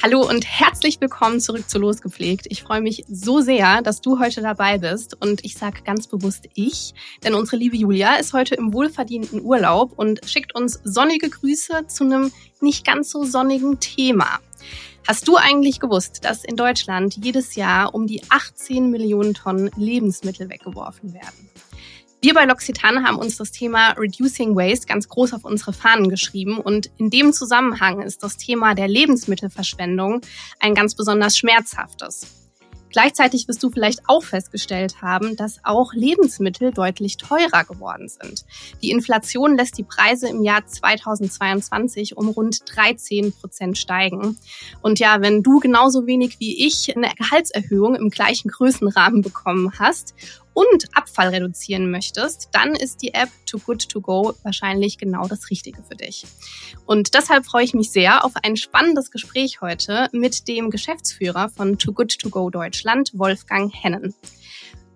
Hallo und herzlich willkommen zurück zu Losgepflegt. Ich freue mich so sehr, dass du heute dabei bist und ich sage ganz bewusst ich, denn unsere liebe Julia ist heute im wohlverdienten Urlaub und schickt uns sonnige Grüße zu einem nicht ganz so sonnigen Thema. Hast du eigentlich gewusst, dass in Deutschland jedes Jahr um die 18 Millionen Tonnen Lebensmittel weggeworfen werden? Wir bei L'Occitane haben uns das Thema Reducing Waste ganz groß auf unsere Fahnen geschrieben und in dem Zusammenhang ist das Thema der Lebensmittelverschwendung ein ganz besonders schmerzhaftes. Gleichzeitig wirst du vielleicht auch festgestellt haben, dass auch Lebensmittel deutlich teurer geworden sind. Die Inflation lässt die Preise im Jahr 2022 um rund 13 Prozent steigen. Und ja, wenn du genauso wenig wie ich eine Gehaltserhöhung im gleichen Größenrahmen bekommen hast und Abfall reduzieren möchtest, dann ist die App Too Good To Go wahrscheinlich genau das Richtige für dich. Und deshalb freue ich mich sehr auf ein spannendes Gespräch heute mit dem Geschäftsführer von Too Good To Go Deutschland, Wolfgang Hennen.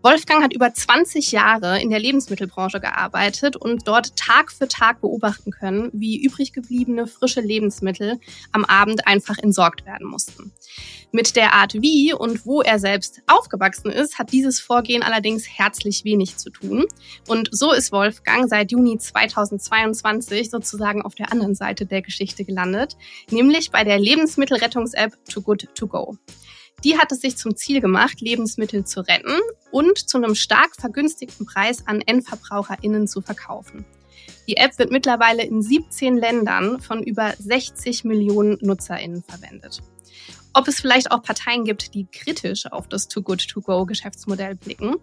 Wolfgang hat über 20 Jahre in der Lebensmittelbranche gearbeitet und dort Tag für Tag beobachten können, wie übrig gebliebene frische Lebensmittel am Abend einfach entsorgt werden mussten. Mit der Art wie und wo er selbst aufgewachsen ist, hat dieses Vorgehen allerdings herzlich wenig zu tun. Und so ist Wolfgang seit Juni 2022 sozusagen auf der anderen Seite der Geschichte gelandet, nämlich bei der Lebensmittelrettungs-App Too Good To Go. Die hat es sich zum Ziel gemacht, Lebensmittel zu retten und zu einem stark vergünstigten Preis an EndverbraucherInnen zu verkaufen. Die App wird mittlerweile in 17 Ländern von über 60 Millionen NutzerInnen verwendet. Ob es vielleicht auch Parteien gibt, die kritisch auf das Too Good To Go Geschäftsmodell blicken,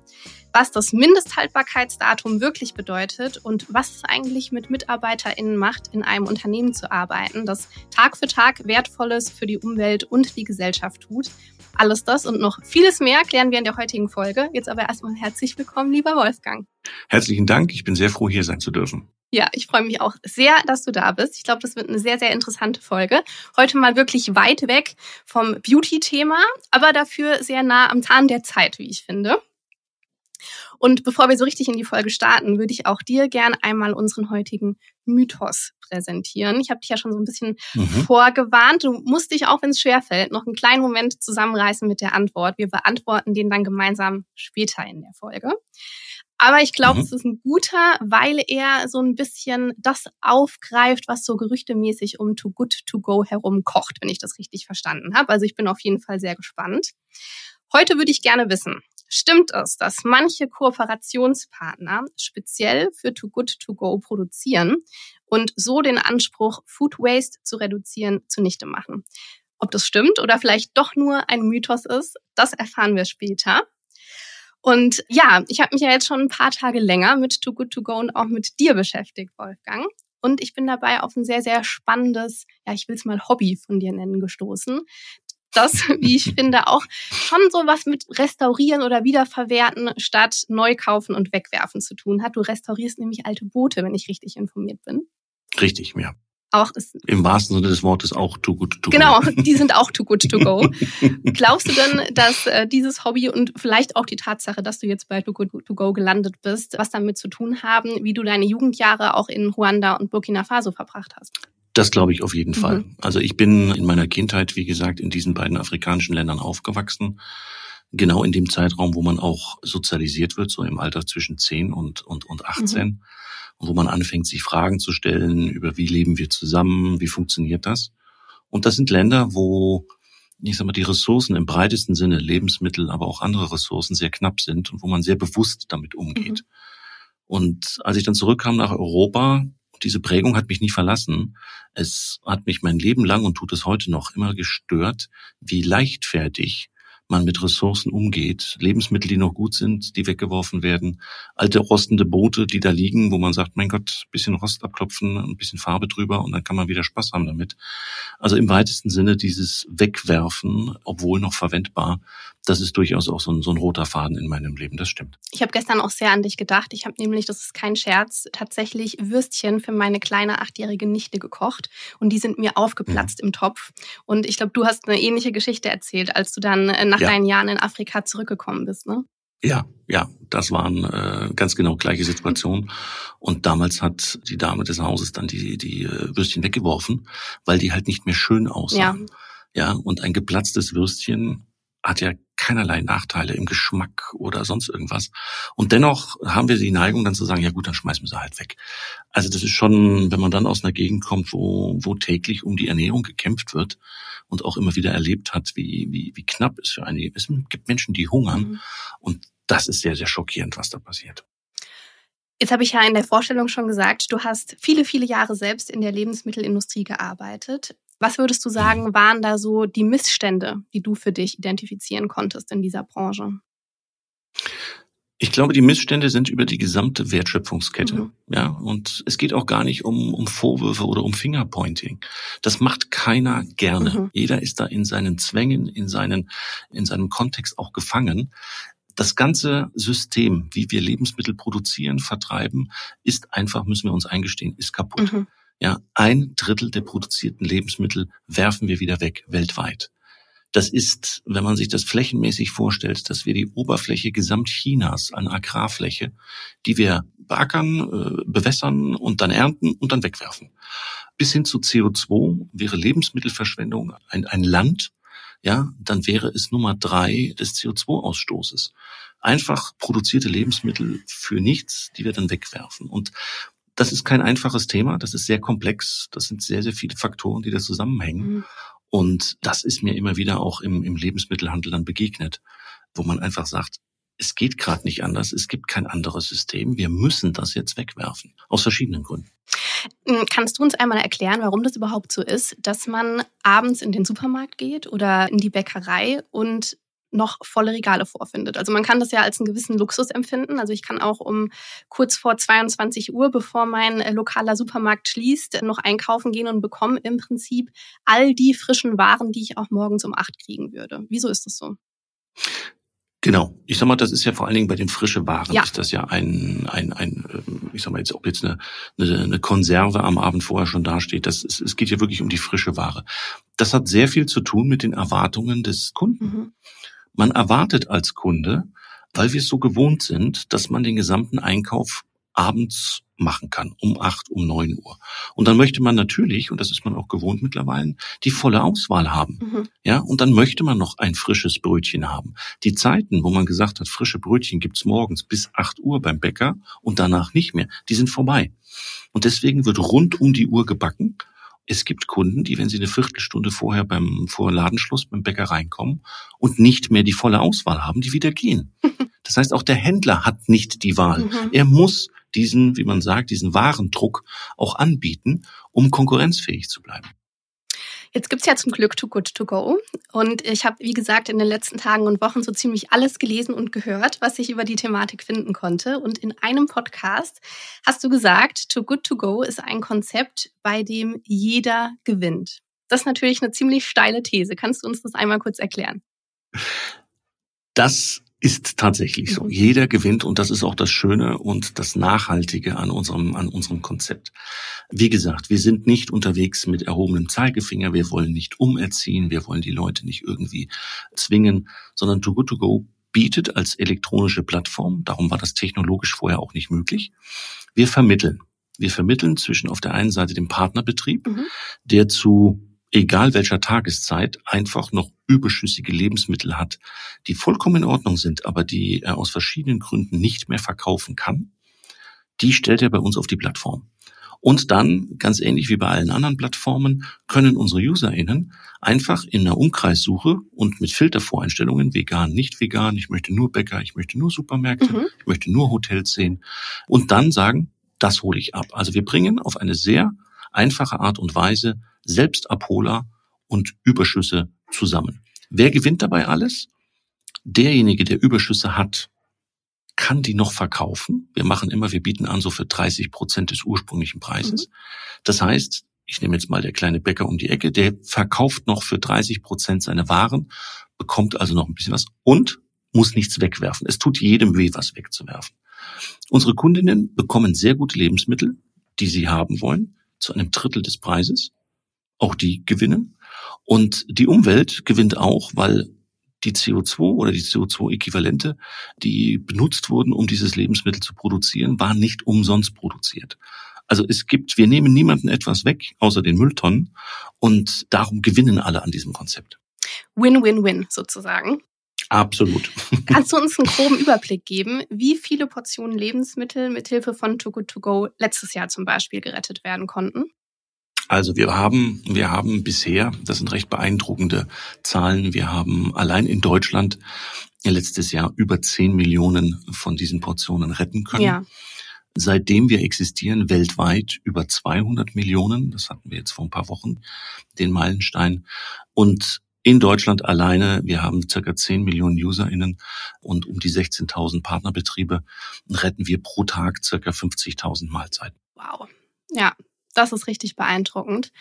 was das Mindesthaltbarkeitsdatum wirklich bedeutet und was es eigentlich mit MitarbeiterInnen macht, in einem Unternehmen zu arbeiten, das Tag für Tag Wertvolles für die Umwelt und die Gesellschaft tut. Alles das und noch vieles mehr klären wir in der heutigen Folge. Jetzt aber erstmal herzlich willkommen, lieber Wolfgang. Herzlichen Dank. Ich bin sehr froh, hier sein zu dürfen. Ja, ich freue mich auch sehr, dass du da bist. Ich glaube, das wird eine sehr, sehr interessante Folge. Heute mal wirklich weit weg vom Beauty-Thema, aber dafür sehr nah am Zahn der Zeit, wie ich finde. Und bevor wir so richtig in die Folge starten, würde ich auch dir gern einmal unseren heutigen Mythos präsentieren. Ich habe dich ja schon so ein bisschen mhm. vorgewarnt. Du musst dich, auch wenn es schwerfällt, noch einen kleinen Moment zusammenreißen mit der Antwort. Wir beantworten den dann gemeinsam später in der Folge. Aber ich glaube, mhm. es ist ein guter, weil er so ein bisschen das aufgreift, was so gerüchtemäßig um Too Good To Go herum kocht, wenn ich das richtig verstanden habe. Also ich bin auf jeden Fall sehr gespannt. Heute würde ich gerne wissen, stimmt es, dass manche Kooperationspartner speziell für Too Good To Go produzieren und so den Anspruch, Food Waste zu reduzieren, zunichte machen? Ob das stimmt oder vielleicht doch nur ein Mythos ist, das erfahren wir später. Und ja, ich habe mich ja jetzt schon ein paar Tage länger mit Too Good To Go und auch mit dir beschäftigt, Wolfgang. Und ich bin dabei auf ein sehr, sehr spannendes, ja, ich will es mal Hobby von dir nennen, gestoßen. Das, wie ich finde, auch schon so was mit Restaurieren oder Wiederverwerten statt neu kaufen und wegwerfen zu tun hat. Du restaurierst nämlich alte Boote, wenn ich richtig informiert bin. Richtig, ja auch ist. Im wahrsten Sinne des Wortes auch too good to genau, go. Genau, die sind auch too good to go. Glaubst du denn, dass äh, dieses Hobby und vielleicht auch die Tatsache, dass du jetzt bei too good to go gelandet bist, was damit zu tun haben, wie du deine Jugendjahre auch in Ruanda und Burkina Faso verbracht hast? Das glaube ich auf jeden mhm. Fall. Also ich bin in meiner Kindheit, wie gesagt, in diesen beiden afrikanischen Ländern aufgewachsen. Genau in dem Zeitraum, wo man auch sozialisiert wird, so im Alter zwischen 10 und, und, und 18. Mhm wo man anfängt, sich Fragen zu stellen über wie leben wir zusammen, wie funktioniert das. Und das sind Länder, wo ich sag mal, die Ressourcen im breitesten Sinne, Lebensmittel, aber auch andere Ressourcen sehr knapp sind und wo man sehr bewusst damit umgeht. Mhm. Und als ich dann zurückkam nach Europa, diese Prägung hat mich nie verlassen. Es hat mich mein Leben lang und tut es heute noch immer gestört, wie leichtfertig man mit Ressourcen umgeht. Lebensmittel, die noch gut sind, die weggeworfen werden. Alte rostende Boote, die da liegen, wo man sagt, mein Gott, bisschen Rost abklopfen, ein bisschen Farbe drüber und dann kann man wieder Spaß haben damit. Also im weitesten Sinne dieses Wegwerfen, obwohl noch verwendbar, das ist durchaus auch so ein, so ein roter Faden in meinem Leben, das stimmt. Ich habe gestern auch sehr an dich gedacht. Ich habe nämlich, das ist kein Scherz, tatsächlich Würstchen für meine kleine achtjährige Nichte gekocht und die sind mir aufgeplatzt mhm. im Topf. Und ich glaube, du hast eine ähnliche Geschichte erzählt, als du dann äh, nach ja. deinen Jahren in Afrika zurückgekommen bist, ne? Ja, ja, das waren äh, ganz genau gleiche Situationen. Und damals hat die Dame des Hauses dann die, die äh, Würstchen weggeworfen, weil die halt nicht mehr schön aussahen. Ja. ja, und ein geplatztes Würstchen hat ja keinerlei Nachteile im Geschmack oder sonst irgendwas. Und dennoch haben wir die Neigung dann zu sagen, ja gut, dann schmeißen wir sie halt weg. Also das ist schon, wenn man dann aus einer Gegend kommt, wo, wo täglich um die Ernährung gekämpft wird und auch immer wieder erlebt hat, wie, wie, wie knapp es für einige, es gibt Menschen, die hungern mhm. und das ist sehr, sehr schockierend, was da passiert. Jetzt habe ich ja in der Vorstellung schon gesagt, du hast viele, viele Jahre selbst in der Lebensmittelindustrie gearbeitet. Was würdest du sagen, waren da so die Missstände, die du für dich identifizieren konntest in dieser Branche? Ich glaube, die Missstände sind über die gesamte Wertschöpfungskette. Mhm. Ja, und es geht auch gar nicht um, um Vorwürfe oder um Fingerpointing. Das macht keiner gerne. Mhm. Jeder ist da in seinen Zwängen, in seinen, in seinem Kontext auch gefangen. Das ganze System, wie wir Lebensmittel produzieren, vertreiben, ist einfach, müssen wir uns eingestehen, ist kaputt. Mhm. Ja, ein Drittel der produzierten Lebensmittel werfen wir wieder weg weltweit. Das ist, wenn man sich das flächenmäßig vorstellt, dass wir die Oberfläche Gesamtchinas an Agrarfläche, die wir beackern, äh, bewässern und dann ernten und dann wegwerfen. Bis hin zu CO2 wäre Lebensmittelverschwendung ein, ein Land, ja, dann wäre es Nummer drei des CO2-Ausstoßes. Einfach produzierte Lebensmittel für nichts, die wir dann wegwerfen. Und das ist kein einfaches Thema, das ist sehr komplex, das sind sehr, sehr viele Faktoren, die da zusammenhängen. Mhm. Und das ist mir immer wieder auch im, im Lebensmittelhandel dann begegnet, wo man einfach sagt, es geht gerade nicht anders, es gibt kein anderes System, wir müssen das jetzt wegwerfen, aus verschiedenen Gründen. Hm, kannst du uns einmal erklären, warum das überhaupt so ist, dass man abends in den Supermarkt geht oder in die Bäckerei und noch volle Regale vorfindet. Also man kann das ja als einen gewissen Luxus empfinden. Also ich kann auch um kurz vor 22 Uhr, bevor mein äh, lokaler Supermarkt schließt, noch einkaufen gehen und bekomme im Prinzip all die frischen Waren, die ich auch morgens um acht kriegen würde. Wieso ist das so? Genau. Ich sag mal, das ist ja vor allen Dingen bei den frischen Waren ja. ist das ja ein, ein, ein, ähm, ich sag mal jetzt, ob jetzt eine, eine, eine Konserve am Abend vorher schon dasteht, das ist, es geht ja wirklich um die frische Ware. Das hat sehr viel zu tun mit den Erwartungen des Kunden. Mhm. Man erwartet als Kunde, weil wir es so gewohnt sind, dass man den gesamten Einkauf abends machen kann, um acht, um neun Uhr. Und dann möchte man natürlich, und das ist man auch gewohnt mittlerweile, die volle Auswahl haben. Mhm. Ja, und dann möchte man noch ein frisches Brötchen haben. Die Zeiten, wo man gesagt hat, frische Brötchen gibt's morgens bis acht Uhr beim Bäcker und danach nicht mehr, die sind vorbei. Und deswegen wird rund um die Uhr gebacken es gibt Kunden, die, wenn sie eine Viertelstunde vorher beim vor Ladenschluss beim Bäcker reinkommen und nicht mehr die volle Auswahl haben, die wieder gehen. Das heißt, auch der Händler hat nicht die Wahl. Mhm. Er muss diesen, wie man sagt, diesen Warendruck auch anbieten, um konkurrenzfähig zu bleiben. Jetzt gibt's ja zum Glück Too Good To Go. Und ich habe, wie gesagt, in den letzten Tagen und Wochen so ziemlich alles gelesen und gehört, was ich über die Thematik finden konnte. Und in einem Podcast hast du gesagt, Too Good To Go ist ein Konzept, bei dem jeder gewinnt. Das ist natürlich eine ziemlich steile These. Kannst du uns das einmal kurz erklären? Das ist tatsächlich so. Mhm. Jeder gewinnt und das ist auch das Schöne und das Nachhaltige an unserem, an unserem Konzept. Wie gesagt, wir sind nicht unterwegs mit erhobenem Zeigefinger. Wir wollen nicht umerziehen. Wir wollen die Leute nicht irgendwie zwingen, sondern Too Good To Go bietet als elektronische Plattform, darum war das technologisch vorher auch nicht möglich. Wir vermitteln. Wir vermitteln zwischen auf der einen Seite dem Partnerbetrieb, mhm. der zu egal welcher Tageszeit, einfach noch überschüssige Lebensmittel hat, die vollkommen in Ordnung sind, aber die er aus verschiedenen Gründen nicht mehr verkaufen kann, die stellt er bei uns auf die Plattform. Und dann, ganz ähnlich wie bei allen anderen Plattformen, können unsere UserInnen einfach in einer Umkreissuche und mit Filtervoreinstellungen, vegan, nicht vegan, ich möchte nur Bäcker, ich möchte nur Supermärkte, mhm. ich möchte nur Hotels sehen, und dann sagen, das hole ich ab. Also wir bringen auf eine sehr einfache Art und Weise Selbstabholer und Überschüsse zusammen. Wer gewinnt dabei alles? derjenige, der Überschüsse hat, kann die noch verkaufen. Wir machen immer, wir bieten an so für 30 Prozent des ursprünglichen Preises. Mhm. Das heißt, ich nehme jetzt mal der kleine Bäcker um die Ecke, der verkauft noch für 30 Prozent seine Waren, bekommt also noch ein bisschen was und muss nichts wegwerfen. Es tut jedem weh, was wegzuwerfen. Unsere Kundinnen bekommen sehr gute Lebensmittel, die sie haben wollen, zu einem Drittel des Preises. Auch die gewinnen. Und die Umwelt gewinnt auch, weil die CO2 oder die CO2-Äquivalente, die benutzt wurden, um dieses Lebensmittel zu produzieren, waren nicht umsonst produziert. Also es gibt, wir nehmen niemanden etwas weg, außer den Mülltonnen, und darum gewinnen alle an diesem Konzept. Win-win-win sozusagen. Absolut. Kannst du uns einen groben Überblick geben, wie viele Portionen Lebensmittel mithilfe von Too Good To Go letztes Jahr zum Beispiel gerettet werden konnten? Also wir haben, wir haben bisher, das sind recht beeindruckende Zahlen, wir haben allein in Deutschland letztes Jahr über 10 Millionen von diesen Portionen retten können. Ja. Seitdem wir existieren, weltweit über 200 Millionen, das hatten wir jetzt vor ein paar Wochen, den Meilenstein. Und in Deutschland alleine, wir haben circa 10 Millionen UserInnen und um die 16.000 Partnerbetriebe retten wir pro Tag circa 50.000 Mahlzeiten. Wow. Ja, das ist richtig beeindruckend.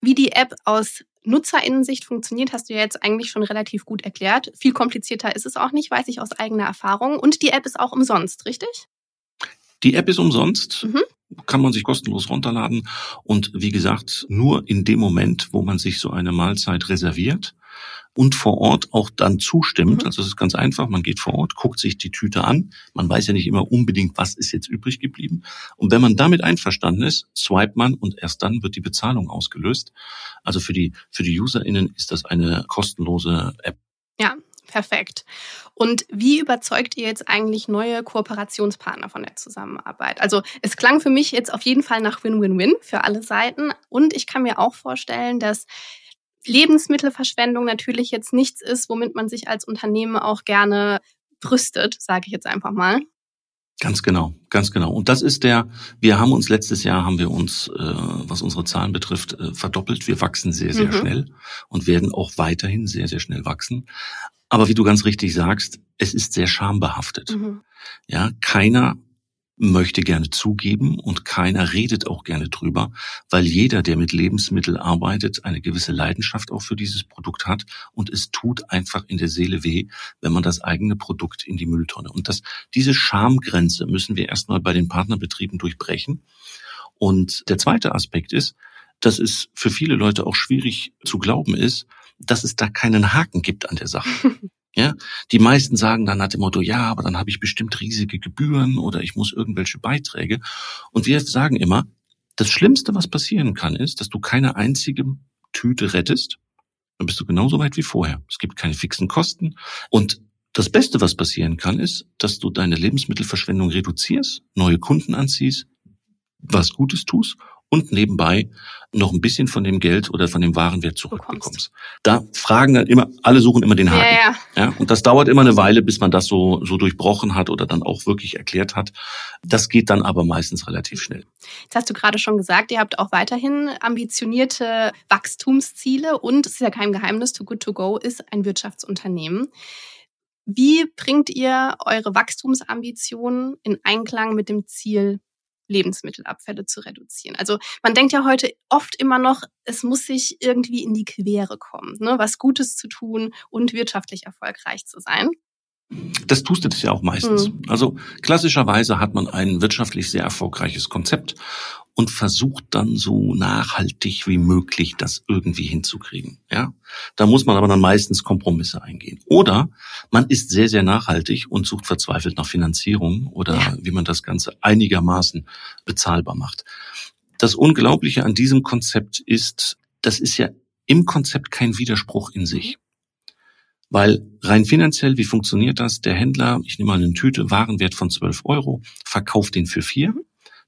Wie die App aus Nutzerinnensicht funktioniert, hast du ja jetzt eigentlich schon relativ gut erklärt. Viel komplizierter ist es auch nicht, weiß ich aus eigener Erfahrung. Und die App ist auch umsonst, richtig? Die App ist umsonst, mhm. kann man sich kostenlos runterladen. Und wie gesagt, nur in dem Moment, wo man sich so eine Mahlzeit reserviert, und vor Ort auch dann zustimmt. Mhm. Also es ist ganz einfach, man geht vor Ort, guckt sich die Tüte an. Man weiß ja nicht immer unbedingt, was ist jetzt übrig geblieben. Und wenn man damit einverstanden ist, swipe man und erst dann wird die Bezahlung ausgelöst. Also für die, für die UserInnen ist das eine kostenlose App. Ja, Perfekt. Und wie überzeugt ihr jetzt eigentlich neue Kooperationspartner von der Zusammenarbeit? Also es klang für mich jetzt auf jeden Fall nach Win-Win-Win für alle Seiten. Und ich kann mir auch vorstellen, dass Lebensmittelverschwendung natürlich jetzt nichts ist, womit man sich als Unternehmen auch gerne brüstet, sage ich jetzt einfach mal. Ganz genau, ganz genau. Und das ist der, wir haben uns letztes Jahr, haben wir uns, äh, was unsere Zahlen betrifft, äh, verdoppelt. Wir wachsen sehr, sehr mhm. schnell und werden auch weiterhin sehr, sehr schnell wachsen. Aber wie du ganz richtig sagst, es ist sehr schambehaftet. Mhm. Ja, keiner möchte gerne zugeben und keiner redet auch gerne drüber, weil jeder, der mit Lebensmitteln arbeitet, eine gewisse Leidenschaft auch für dieses Produkt hat und es tut einfach in der Seele weh, wenn man das eigene Produkt in die Mülltonne. Und das, diese Schamgrenze müssen wir erstmal bei den Partnerbetrieben durchbrechen. Und der zweite Aspekt ist, dass es für viele Leute auch schwierig zu glauben ist, dass es da keinen Haken gibt an der Sache. Ja, die meisten sagen dann nach dem Motto, ja, aber dann habe ich bestimmt riesige Gebühren oder ich muss irgendwelche Beiträge. Und wir sagen immer, das Schlimmste, was passieren kann, ist, dass du keine einzige Tüte rettest. Dann bist du genauso weit wie vorher. Es gibt keine fixen Kosten. Und das Beste, was passieren kann, ist, dass du deine Lebensmittelverschwendung reduzierst, neue Kunden anziehst, was Gutes tust und nebenbei noch ein bisschen von dem Geld oder von dem Warenwert zurückbekommst. Da fragen dann immer, alle suchen immer den Haken. Ja, ja. ja, und das dauert immer eine Weile, bis man das so, so durchbrochen hat oder dann auch wirklich erklärt hat. Das geht dann aber meistens relativ schnell. Jetzt hast du gerade schon gesagt, ihr habt auch weiterhin ambitionierte Wachstumsziele und es ist ja kein Geheimnis, Too Good To Go ist ein Wirtschaftsunternehmen. Wie bringt ihr eure Wachstumsambitionen in Einklang mit dem Ziel Lebensmittelabfälle zu reduzieren. Also man denkt ja heute oft immer noch, es muss sich irgendwie in die Quere kommen, ne, was Gutes zu tun und wirtschaftlich erfolgreich zu sein. Das tust du das ja auch meistens. Mhm. Also klassischerweise hat man ein wirtschaftlich sehr erfolgreiches Konzept und versucht dann so nachhaltig wie möglich das irgendwie hinzukriegen. Ja, da muss man aber dann meistens Kompromisse eingehen. Oder man ist sehr sehr nachhaltig und sucht verzweifelt nach Finanzierung oder ja. wie man das Ganze einigermaßen bezahlbar macht. Das Unglaubliche an diesem Konzept ist, das ist ja im Konzept kein Widerspruch in sich. Weil rein finanziell, wie funktioniert das? Der Händler, ich nehme mal eine Tüte, Warenwert von 12 Euro, verkauft den für vier.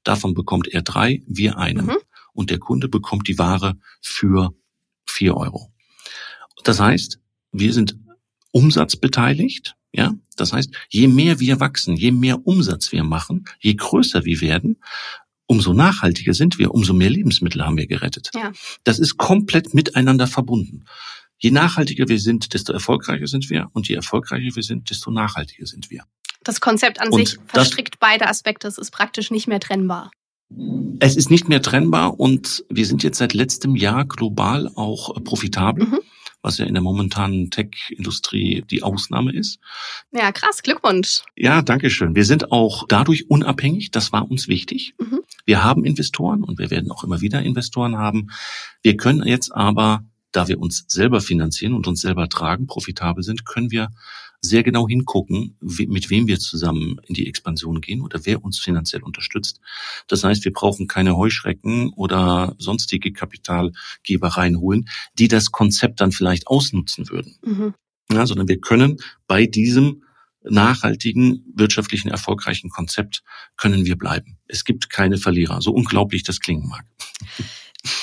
Davon bekommt er drei, wir einen. Mhm. Und der Kunde bekommt die Ware für vier Euro. Das heißt, wir sind umsatzbeteiligt. Ja, das heißt, je mehr wir wachsen, je mehr Umsatz wir machen, je größer wir werden, umso nachhaltiger sind wir, umso mehr Lebensmittel haben wir gerettet. Ja. Das ist komplett miteinander verbunden. Je nachhaltiger wir sind, desto erfolgreicher sind wir. Und je erfolgreicher wir sind, desto nachhaltiger sind wir. Das Konzept an Und sich verstrickt beide Aspekte. Es ist praktisch nicht mehr trennbar. Es ist nicht mehr trennbar und wir sind jetzt seit letztem Jahr global auch profitabel, Mhm. was ja in der momentanen Tech-Industrie die Ausnahme ist. Ja, krass. Glückwunsch. Ja, danke schön. Wir sind auch dadurch unabhängig. Das war uns wichtig. Mhm. Wir haben Investoren und wir werden auch immer wieder Investoren haben. Wir können jetzt aber, da wir uns selber finanzieren und uns selber tragen, profitabel sind, können wir sehr genau hingucken, mit wem wir zusammen in die Expansion gehen oder wer uns finanziell unterstützt. Das heißt, wir brauchen keine Heuschrecken oder sonstige Kapitalgeber reinholen, die das Konzept dann vielleicht ausnutzen würden Mhm. ja, sondern wir können bei diesem nachhaltigen, wirtschaftlichen, erfolgreichen Konzept können wir bleiben. Es gibt keine Verlierer, so unglaublich das klingen mag.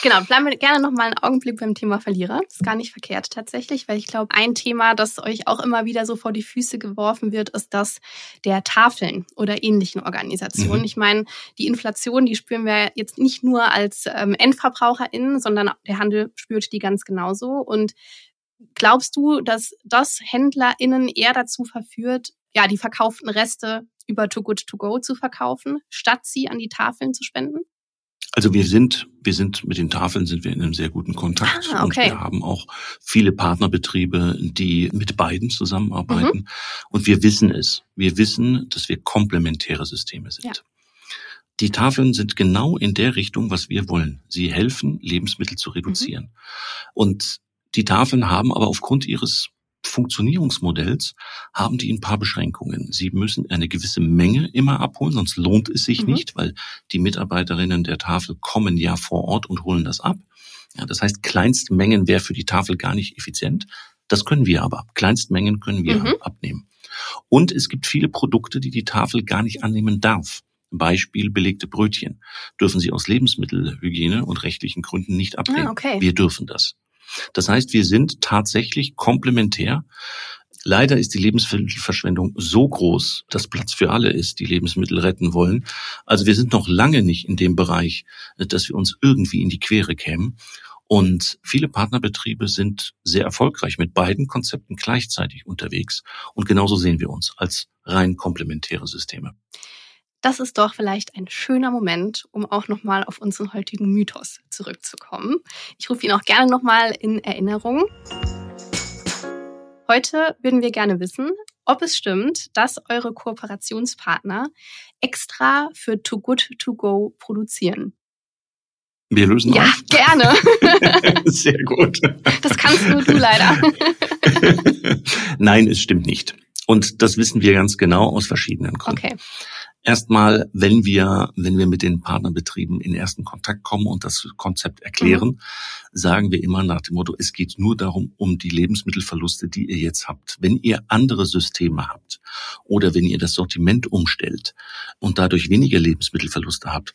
Genau, bleiben wir gerne noch mal einen Augenblick beim Thema Verlierer. Ist gar nicht verkehrt tatsächlich, weil ich glaube, ein Thema, das euch auch immer wieder so vor die Füße geworfen wird, ist das der Tafeln oder ähnlichen Organisationen. Mhm. Ich meine, die Inflation, die spüren wir jetzt nicht nur als ähm, EndverbraucherInnen, sondern der Handel spürt die ganz genauso. Und glaubst du, dass das HändlerInnen eher dazu verführt, ja, die verkauften Reste über Too Good To Go zu verkaufen, statt sie an die Tafeln zu spenden? Also wir sind, wir sind mit den Tafeln sind wir in einem sehr guten Kontakt Ah, okay. und wir haben auch viele Partnerbetriebe, die mit beiden zusammenarbeiten. Mhm. Und wir wissen es. Wir wissen, dass wir komplementäre Systeme sind. Ja. Die Tafeln sind genau in der Richtung, was wir wollen. Sie helfen, Lebensmittel zu reduzieren. Mhm. Und die Tafeln haben aber aufgrund ihres Funktionierungsmodells haben die ein paar Beschränkungen. Sie müssen eine gewisse Menge immer abholen, sonst lohnt es sich Mhm. nicht, weil die Mitarbeiterinnen der Tafel kommen ja vor Ort und holen das ab. Ja, das heißt, Kleinstmengen wäre für die Tafel gar nicht effizient. Das können wir aber. Kleinstmengen können wir Mhm. abnehmen. Und es gibt viele Produkte, die die Tafel gar nicht annehmen darf. Beispiel belegte Brötchen dürfen sie aus Lebensmittelhygiene und rechtlichen Gründen nicht ablehnen. Ah, okay. Wir dürfen das. Das heißt, wir sind tatsächlich komplementär. Leider ist die Lebensmittelverschwendung so groß, dass Platz für alle ist, die Lebensmittel retten wollen. Also wir sind noch lange nicht in dem Bereich, dass wir uns irgendwie in die Quere kämen. Und viele Partnerbetriebe sind sehr erfolgreich mit beiden Konzepten gleichzeitig unterwegs. Und genauso sehen wir uns als rein komplementäre Systeme. Das ist doch vielleicht ein schöner Moment, um auch nochmal auf unseren heutigen Mythos zurückzukommen. Ich rufe ihn auch gerne nochmal in Erinnerung. Heute würden wir gerne wissen, ob es stimmt, dass eure Kooperationspartner extra für Too Good To Go produzieren. Wir lösen Ja, auf. gerne. Sehr gut. Das kannst nur du leider. Nein, es stimmt nicht. Und das wissen wir ganz genau aus verschiedenen Gründen. Okay. Erstmal, wenn wir, wenn wir mit den Partnerbetrieben in ersten Kontakt kommen und das Konzept erklären, sagen wir immer nach dem Motto, es geht nur darum, um die Lebensmittelverluste, die ihr jetzt habt. Wenn ihr andere Systeme habt oder wenn ihr das Sortiment umstellt und dadurch weniger Lebensmittelverluste habt,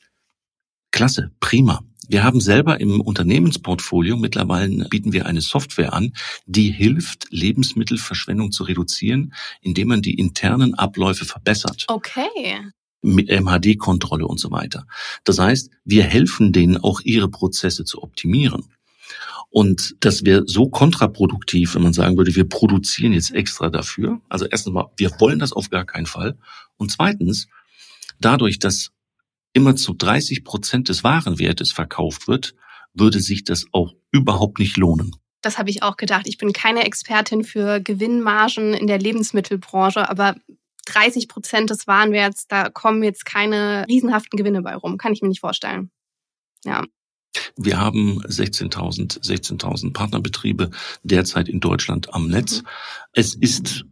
klasse, prima. Wir haben selber im Unternehmensportfolio mittlerweile bieten wir eine Software an, die hilft, Lebensmittelverschwendung zu reduzieren, indem man die internen Abläufe verbessert Okay. mit MHD-Kontrolle und so weiter. Das heißt, wir helfen denen auch ihre Prozesse zu optimieren. Und das wäre so kontraproduktiv, wenn man sagen würde, wir produzieren jetzt extra dafür. Also erstens mal, wir wollen das auf gar keinen Fall. Und zweitens, dadurch, dass immer zu 30 Prozent des Warenwertes verkauft wird, würde sich das auch überhaupt nicht lohnen. Das habe ich auch gedacht. Ich bin keine Expertin für Gewinnmargen in der Lebensmittelbranche, aber 30 Prozent des Warenwerts, da kommen jetzt keine riesenhaften Gewinne bei rum. Kann ich mir nicht vorstellen. Ja. Wir haben 16.000 16.000 Partnerbetriebe derzeit in Deutschland am Netz. Mhm. Es ist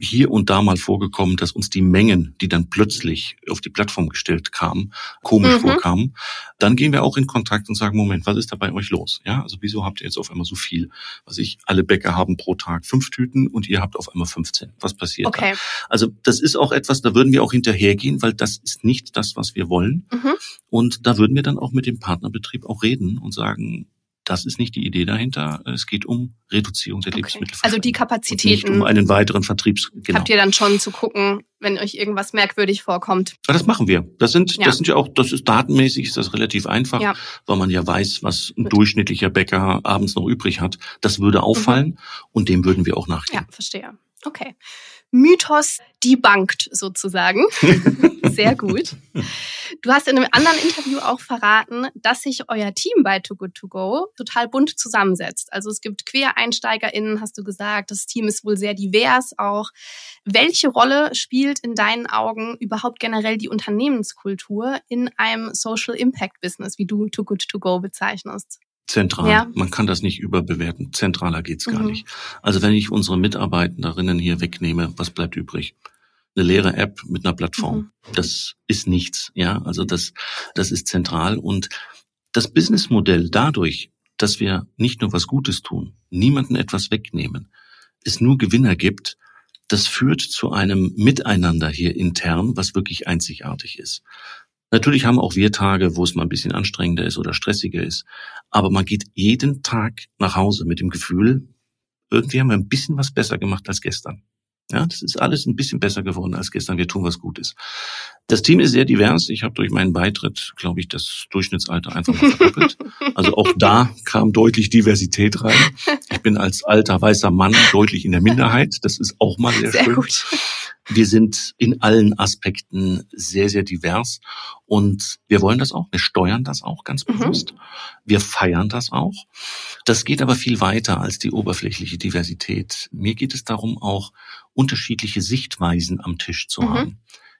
hier und da mal vorgekommen, dass uns die Mengen, die dann plötzlich auf die Plattform gestellt kamen, komisch Mhm. vorkamen. Dann gehen wir auch in Kontakt und sagen, Moment, was ist da bei euch los? Ja, also wieso habt ihr jetzt auf einmal so viel? Was ich, alle Bäcker haben pro Tag fünf Tüten und ihr habt auf einmal 15. Was passiert Okay. da? Also das ist auch etwas, da würden wir auch hinterhergehen, weil das ist nicht das, was wir wollen. Mhm. Und da würden wir dann auch mit dem Partnerbetrieb auch reden und sagen, das ist nicht die Idee dahinter. Es geht um Reduzierung der Okay. Lebensmittelverschwendung. Also die Und nicht Kapazitäten um einen weiteren Vertriebs. Genau. habt ihr dann schon zu gucken, wenn euch irgendwas merkwürdig vorkommt. Ja, das machen wir. Das sind, Ja. das sind ja auch, das ist datenmäßig, ist das relativ einfach, Ja. weil man ja weiß, was ein Gut. durchschnittlicher Bäcker abends noch übrig hat. Das würde auffallen und dem würden wir auch nachgehen. Ja, verstehe. Okay. Mythos debunked sozusagen. Sehr gut. Du hast in einem anderen Interview auch verraten, dass sich euer Team bei Too Good To Go total bunt zusammensetzt. Also es gibt QuereinsteigerInnen, hast du gesagt. Das Team ist wohl sehr divers auch. Welche Rolle spielt in deinen Augen überhaupt generell die Unternehmenskultur in einem Social Impact Business, wie du Too Good To Go bezeichnest? Zentral. Ja. Man kann das nicht überbewerten. Zentraler geht's gar Mhm. nicht. Also wenn ich unsere Mitarbeiterinnen hier wegnehme, was bleibt übrig? Eine leere App mit einer Plattform. Mhm. Das ist nichts. Ja, also das, das ist zentral und das Businessmodell dadurch, dass wir nicht nur was Gutes tun, niemanden etwas wegnehmen, es nur Gewinner gibt, das führt zu einem Miteinander hier intern, was wirklich einzigartig ist. Natürlich haben auch wir Tage, wo es mal ein bisschen anstrengender ist oder stressiger ist. Aber man geht jeden Tag nach Hause mit dem Gefühl, irgendwie haben wir ein bisschen was besser gemacht als gestern. Ja, das ist alles ein bisschen besser geworden als gestern. Wir tun was Gutes. Das Team ist sehr divers. Ich habe durch meinen Beitritt, glaube ich, das Durchschnittsalter einfach mal verdoppelt. Also auch da kam deutlich Diversität rein. Ich bin als alter weißer Mann deutlich in der Minderheit. Das ist auch mal sehr, Sehr schön. gut. Wir sind in allen Aspekten sehr, sehr divers und wir wollen das auch. Wir steuern das auch ganz Mhm. bewusst. Wir feiern das auch. Das geht aber viel weiter als die oberflächliche Diversität. Mir geht es darum, auch unterschiedliche Sichtweisen am Tisch zu Mhm. haben.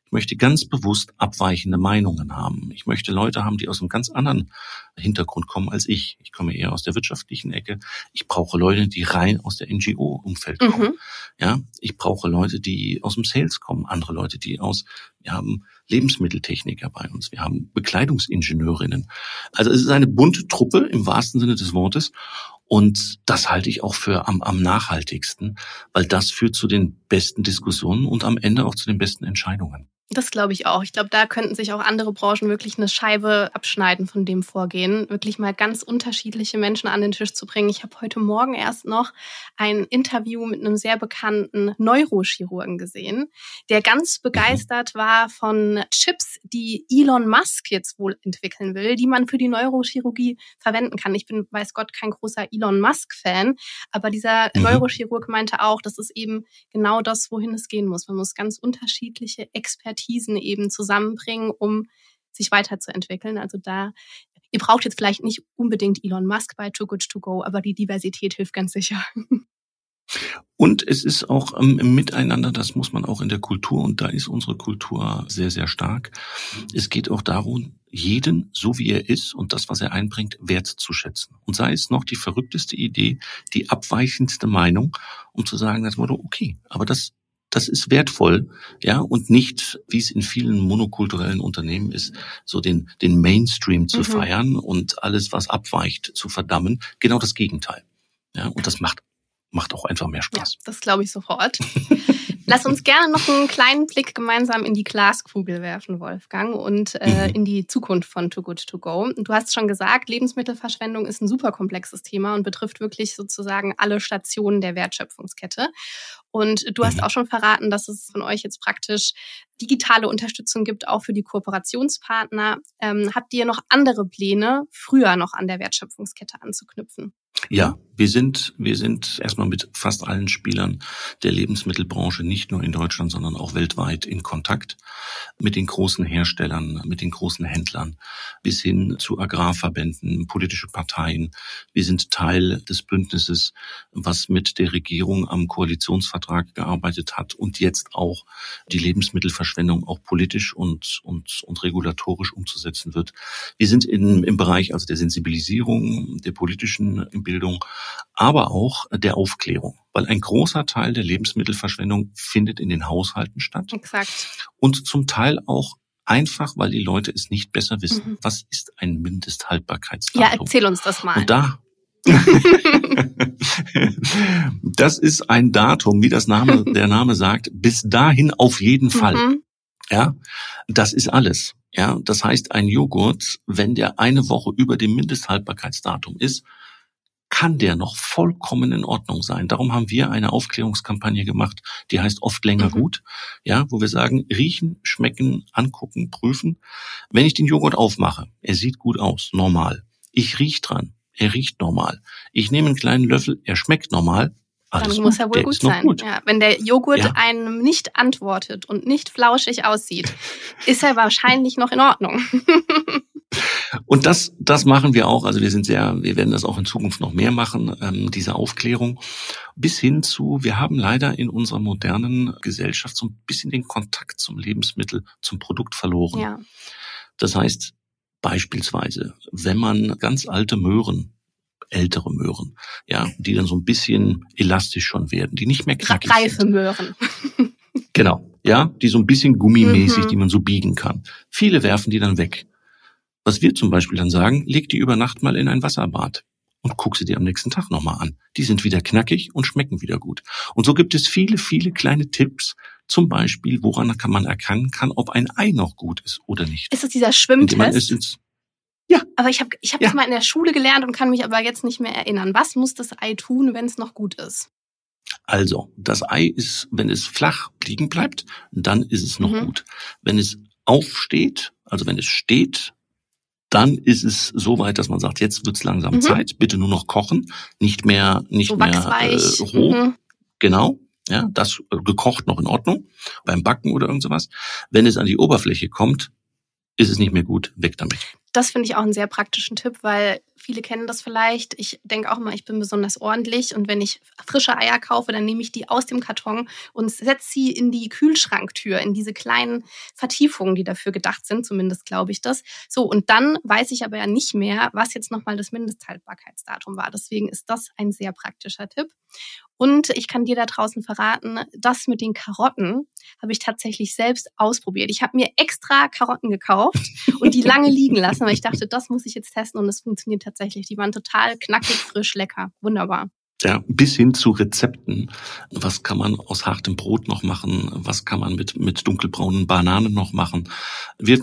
Ich möchte ganz bewusst abweichende Meinungen haben. Ich möchte Leute haben, die aus einem ganz anderen Hintergrund kommen als ich. Ich komme eher aus der wirtschaftlichen Ecke. Ich brauche Leute, die rein aus der NGO-Umfeld kommen. Mhm. Ja, ich brauche Leute, die aus dem Sales kommen, andere Leute, die aus, wir haben Lebensmitteltechniker bei uns, wir haben Bekleidungsingenieurinnen. Also es ist eine bunte Truppe im wahrsten Sinne des Wortes. Und das halte ich auch für am, am nachhaltigsten, weil das führt zu den besten Diskussionen und am Ende auch zu den besten Entscheidungen. Das glaube ich auch. Ich glaube, da könnten sich auch andere Branchen wirklich eine Scheibe abschneiden von dem Vorgehen, wirklich mal ganz unterschiedliche Menschen an den Tisch zu bringen. Ich habe heute Morgen erst noch ein Interview mit einem sehr bekannten Neurochirurgen gesehen, der ganz begeistert war von Chips, die Elon Musk jetzt wohl entwickeln will, die man für die Neurochirurgie verwenden kann. Ich bin, weiß Gott, kein großer Elon Musk-Fan, aber dieser Mhm. Neurochirurg meinte auch, das ist eben genau das, wohin es gehen muss. Man muss ganz unterschiedliche Expertisen eben zusammenbringen, um sich weiterzuentwickeln. Also da, ihr braucht jetzt vielleicht nicht unbedingt Elon Musk bei Too Good To Go, aber die Diversität hilft ganz sicher. Und es ist auch ähm, Miteinander, das muss man auch in der Kultur, und da ist unsere Kultur sehr, sehr stark. Es geht auch darum, jeden, so wie er ist und das, was er einbringt, wertzuschätzen. Und sei es noch die verrückteste Idee, die abweichendste Meinung, um zu sagen, das Motto, okay, aber das, das ist wertvoll, ja, und nicht, wie es in vielen monokulturellen Unternehmen ist, so den, den Mainstream zu Mhm. feiern und alles, was abweicht, zu verdammen. Genau das Gegenteil. Ja, und das macht macht auch einfach mehr Ja, Spaß. das glaube ich sofort. Lass uns gerne noch einen kleinen Blick gemeinsam in die Glaskugel werfen, Wolfgang, und äh, Mhm. in die Zukunft von Too Good To Go. Du hast schon gesagt, Lebensmittelverschwendung ist ein super komplexes Thema und betrifft wirklich sozusagen alle Stationen der Wertschöpfungskette. Und du hast Mhm. auch schon verraten, dass es von euch jetzt praktisch digitale Unterstützung gibt, auch für die Kooperationspartner. Ähm, habt ihr noch andere Pläne, früher noch an der Wertschöpfungskette anzuknüpfen? Ja, wir sind, wir sind erstmal mit fast allen Spielern der Lebensmittelbranche, nicht nur in Deutschland, sondern auch weltweit in Kontakt. Mit den großen Herstellern, mit den großen Händlern, bis hin zu Agrarverbänden, politische Parteien. Wir sind Teil des Bündnisses, was mit der Regierung am Koalitionsvertrag gearbeitet hat und jetzt auch die Lebensmittelverschwendung auch politisch und, und, und regulatorisch umzusetzen wird. Wir sind in, im Bereich also der Sensibilisierung, der politischen Bildung, aber auch der Aufklärung, weil ein großer Teil der Lebensmittelverschwendung findet in den Haushalten statt Exakt. und zum Teil auch einfach, weil die Leute es nicht besser wissen. Mhm. Was ist ein Ja, Mindesthaltbarkeitsdatum? erzähl uns das mal. und da das ist ein Datum, wie das Name, der Name sagt, bis dahin auf jeden Fall. Mhm. Ja, das ist alles. Ja, das heißt, ein Joghurt, wenn der eine Woche über dem Mindesthaltbarkeitsdatum ist, kann der noch vollkommen in Ordnung sein. Darum haben wir eine Aufklärungskampagne gemacht, die heißt oft länger mhm. gut, ja, wo wir sagen, riechen, schmecken, angucken, prüfen. Wenn ich den Joghurt aufmache, er sieht gut aus, normal. Ich riech dran, er riecht normal. Ich nehme einen kleinen Löffel, er schmeckt normal, alles dann muss er wohl gut sein. Gut. Ja, wenn der Joghurt ja. einem nicht antwortet und nicht flauschig aussieht, ist er wahrscheinlich noch in Ordnung. und das, das machen wir auch. Also wir sind sehr, wir werden das auch in Zukunft noch mehr machen, ähm, diese Aufklärung. Bis hin zu, wir haben leider in unserer modernen Gesellschaft so ein bisschen den Kontakt zum Lebensmittel, zum Produkt verloren. Ja. Das heißt, beispielsweise, wenn man ganz alte Möhren ältere Möhren, ja, die dann so ein bisschen elastisch schon werden, die nicht mehr knackig Reife sind. Möhren. genau, ja, die so ein bisschen gummimäßig, mhm. die man so biegen kann. Viele werfen die dann weg. Was wir zum Beispiel dann sagen, leg die über Nacht mal in ein Wasserbad und guck sie dir am nächsten Tag nochmal an. Die sind wieder knackig und schmecken wieder gut. Und so gibt es viele, viele kleine Tipps, zum Beispiel, woran kann man erkennen kann, ob ein Ei noch gut ist oder nicht. Ist das dieser Schwimmtest? Ja. Aber ich habe ich hab ja. das mal in der Schule gelernt und kann mich aber jetzt nicht mehr erinnern. Was muss das Ei tun, wenn es noch gut ist? Also, das Ei ist, wenn es flach liegen bleibt, dann ist es noch mhm. gut. Wenn es aufsteht, also wenn es steht, dann ist es so weit, dass man sagt, jetzt wird's langsam mhm. Zeit, bitte nur noch kochen, nicht mehr, nicht so mehr äh, roh. Mhm. Genau. Ja, das äh, gekocht noch in Ordnung, beim Backen oder irgend sowas. Wenn es an die Oberfläche kommt, ist es nicht mehr gut, weg damit. Das finde ich auch einen sehr praktischen Tipp, weil viele kennen das vielleicht. Ich denke auch immer, ich bin besonders ordentlich und wenn ich frische Eier kaufe, dann nehme ich die aus dem Karton und setze sie in die Kühlschranktür, in diese kleinen Vertiefungen, die dafür gedacht sind, zumindest glaube ich das. So, und dann weiß ich aber ja nicht mehr, was jetzt nochmal das Mindesthaltbarkeitsdatum war. Deswegen ist das ein sehr praktischer Tipp. Und ich kann dir da draußen verraten, das mit den Karotten habe ich tatsächlich selbst ausprobiert. Ich habe mir extra Karotten gekauft und die lange liegen lassen, weil ich dachte, das muss ich jetzt testen und es funktioniert tatsächlich. Die waren total knackig, frisch, lecker. Wunderbar. Ja, bis hin zu Rezepten. Was kann man aus hartem Brot noch machen? Was kann man mit, mit dunkelbraunen Bananen noch machen? Wir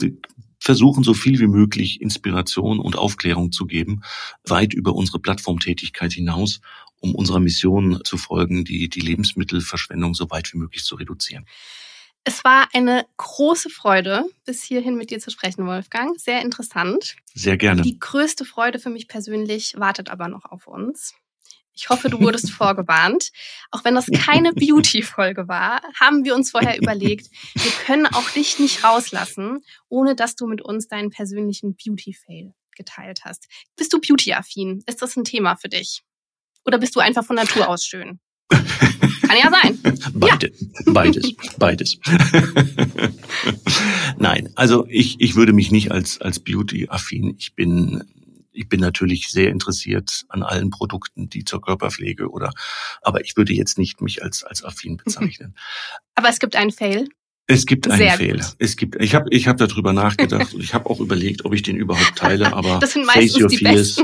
versuchen so viel wie möglich Inspiration und Aufklärung zu geben, weit über unsere Plattformtätigkeit hinaus, um unserer Mission zu folgen, die, die Lebensmittelverschwendung so weit wie möglich zu reduzieren. Es war eine große Freude, bis hierhin mit dir zu sprechen, Wolfgang. Sehr interessant. Sehr gerne. Die größte Freude für mich persönlich wartet aber noch auf uns. Ich hoffe, du wurdest vorgewarnt. Auch wenn das keine Beauty-Folge war, haben wir uns vorher überlegt, wir können auch dich nicht rauslassen, ohne dass du mit uns deinen persönlichen Beauty-Fail geteilt hast. Bist du beauty-affin? Ist das ein Thema für dich? Oder bist du einfach von Natur aus schön? Kann ja sein. Beide, ja. Beides, beides. Nein, also ich, ich würde mich nicht als, als Beauty-affin, ich bin ich bin natürlich sehr interessiert an allen Produkten, die zur Körperpflege oder, aber ich würde jetzt nicht mich als, als affin bezeichnen. Aber es gibt einen Fail. Es gibt einen Sehr Fail. Gut. Es gibt, ich habe ich hab darüber nachgedacht und ich habe auch überlegt, ob ich den überhaupt teile, aber das sind meistens face your die fears.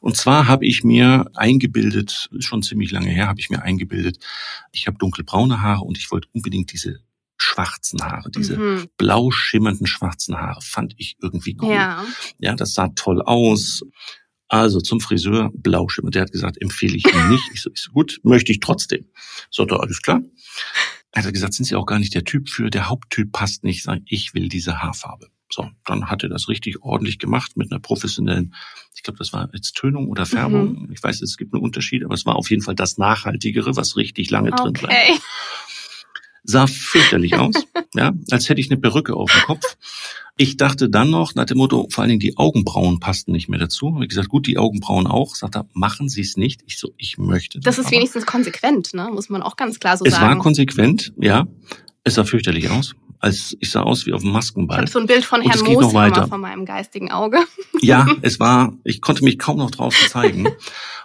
Und zwar habe ich mir eingebildet, schon ziemlich lange her, habe ich mir eingebildet, ich habe dunkelbraune Haare und ich wollte unbedingt diese schwarzen Haare, diese mhm. blau schimmernden schwarzen Haare, fand ich irgendwie cool. Ja. ja, das sah toll aus. Also zum Friseur, blau schimmernd. Der hat gesagt, empfehle ich Ihnen nicht. Ich so, ich so, gut, möchte ich trotzdem. So, da alles klar. Er hat gesagt, sind Sie auch gar nicht der Typ für, der Haupttyp passt nicht. Sag, ich will diese Haarfarbe. So, dann hat er das richtig ordentlich gemacht mit einer professionellen, ich glaube, das war jetzt Tönung oder Färbung. Mhm. Ich weiß, es gibt einen Unterschied, aber es war auf jeden Fall das Nachhaltigere, was richtig lange okay. drin bleibt sah fürchterlich aus, ja, als hätte ich eine Perücke auf dem Kopf. Ich dachte dann noch, nach dem Motto, vor allen Dingen die Augenbrauen passten nicht mehr dazu. Habe ich gesagt, gut, die Augenbrauen auch. Sagt er, machen Sie es nicht. Ich so, ich möchte. Das, das ist aber. wenigstens konsequent, ne? Muss man auch ganz klar so es sagen. Es war konsequent, ja. Es sah fürchterlich aus. Als ich sah aus wie auf dem Maskenball. Ich habe so ein Bild von Herrn Moos von meinem geistigen Auge. Ja, es war, ich konnte mich kaum noch drauf zeigen.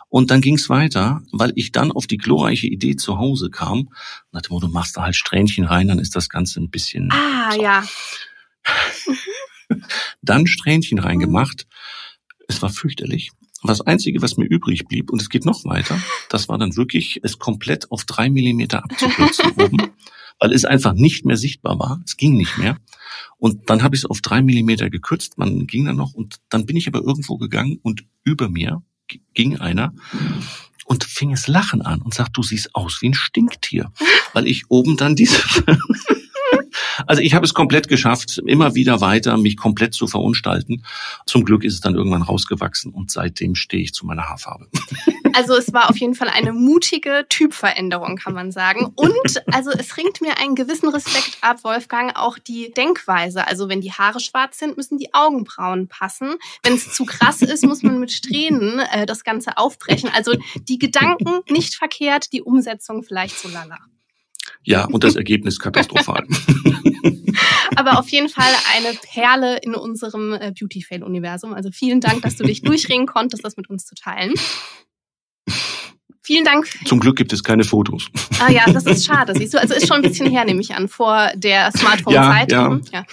Und dann ging's weiter, weil ich dann auf die glorreiche Idee zu Hause kam. Nach dem Motto, machst du halt Strähnchen rein, dann ist das Ganze ein bisschen. Ah, so. ja. dann Strähnchen reingemacht. Es war fürchterlich. Das Einzige, was mir übrig blieb, und es geht noch weiter, das war dann wirklich, es komplett auf drei Millimeter abzukürzen oben, weil es einfach nicht mehr sichtbar war. Es ging nicht mehr. Und dann habe ich es auf drei Millimeter gekürzt, man ging dann noch und dann bin ich aber irgendwo gegangen und über mir ging einer und fing es Lachen an und sagt, du siehst aus wie ein Stinktier, weil ich oben dann diese Also ich habe es komplett geschafft, immer wieder weiter mich komplett zu verunstalten. Zum Glück ist es dann irgendwann rausgewachsen und seitdem stehe ich zu meiner Haarfarbe. Also es war auf jeden Fall eine mutige Typveränderung, kann man sagen. Und also es ringt mir einen gewissen Respekt ab, Wolfgang, auch die Denkweise. Also wenn die Haare schwarz sind, müssen die Augenbrauen passen. Wenn es zu krass ist, muss man mit Strähnen äh, das Ganze aufbrechen. Also die Gedanken nicht verkehrt, die Umsetzung vielleicht so lala. Ja, und das Ergebnis katastrophal. Aber auf jeden Fall eine Perle in unserem äh, Beauty-Fail-Universum. Also vielen Dank, dass du dich durchringen konntest, das mit uns zu teilen. Vielen Dank. Zum Glück gibt es keine Fotos. Ah ja, das ist schade. Siehst du, also ist schon ein bisschen her, nehme ich an, vor der Smartphone-Zeit. Ja, ja.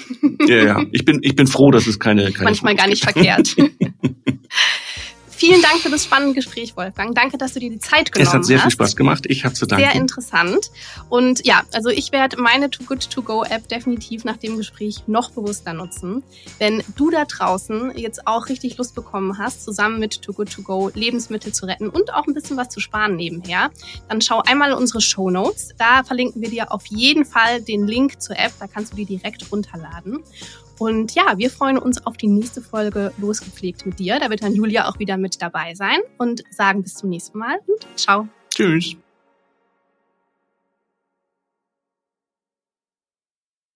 ja. ja, ja. Ich bin, ich bin froh, dass es keine, keine Manchmal Fotos gar nicht gibt. verkehrt. Vielen Dank für das spannende Gespräch, Wolfgang. Danke, dass du dir die Zeit genommen hast. Es hat sehr viel Spaß gemacht. Ich habe zu danken. Sehr interessant. Und ja, also ich werde meine Too Good To Go App definitiv nach dem Gespräch noch bewusster nutzen. Wenn du da draußen jetzt auch richtig Lust bekommen hast, zusammen mit Too Good To Go Lebensmittel zu retten und auch ein bisschen was zu sparen nebenher, dann schau einmal in unsere Show Notes. Da verlinken wir dir auf jeden Fall den Link zur App. Da kannst du die direkt runterladen. Und ja, wir freuen uns auf die nächste Folge Losgepflegt mit dir. Da wird dann Julia auch wieder mit dabei sein und sagen bis zum nächsten Mal und ciao. Tschüss.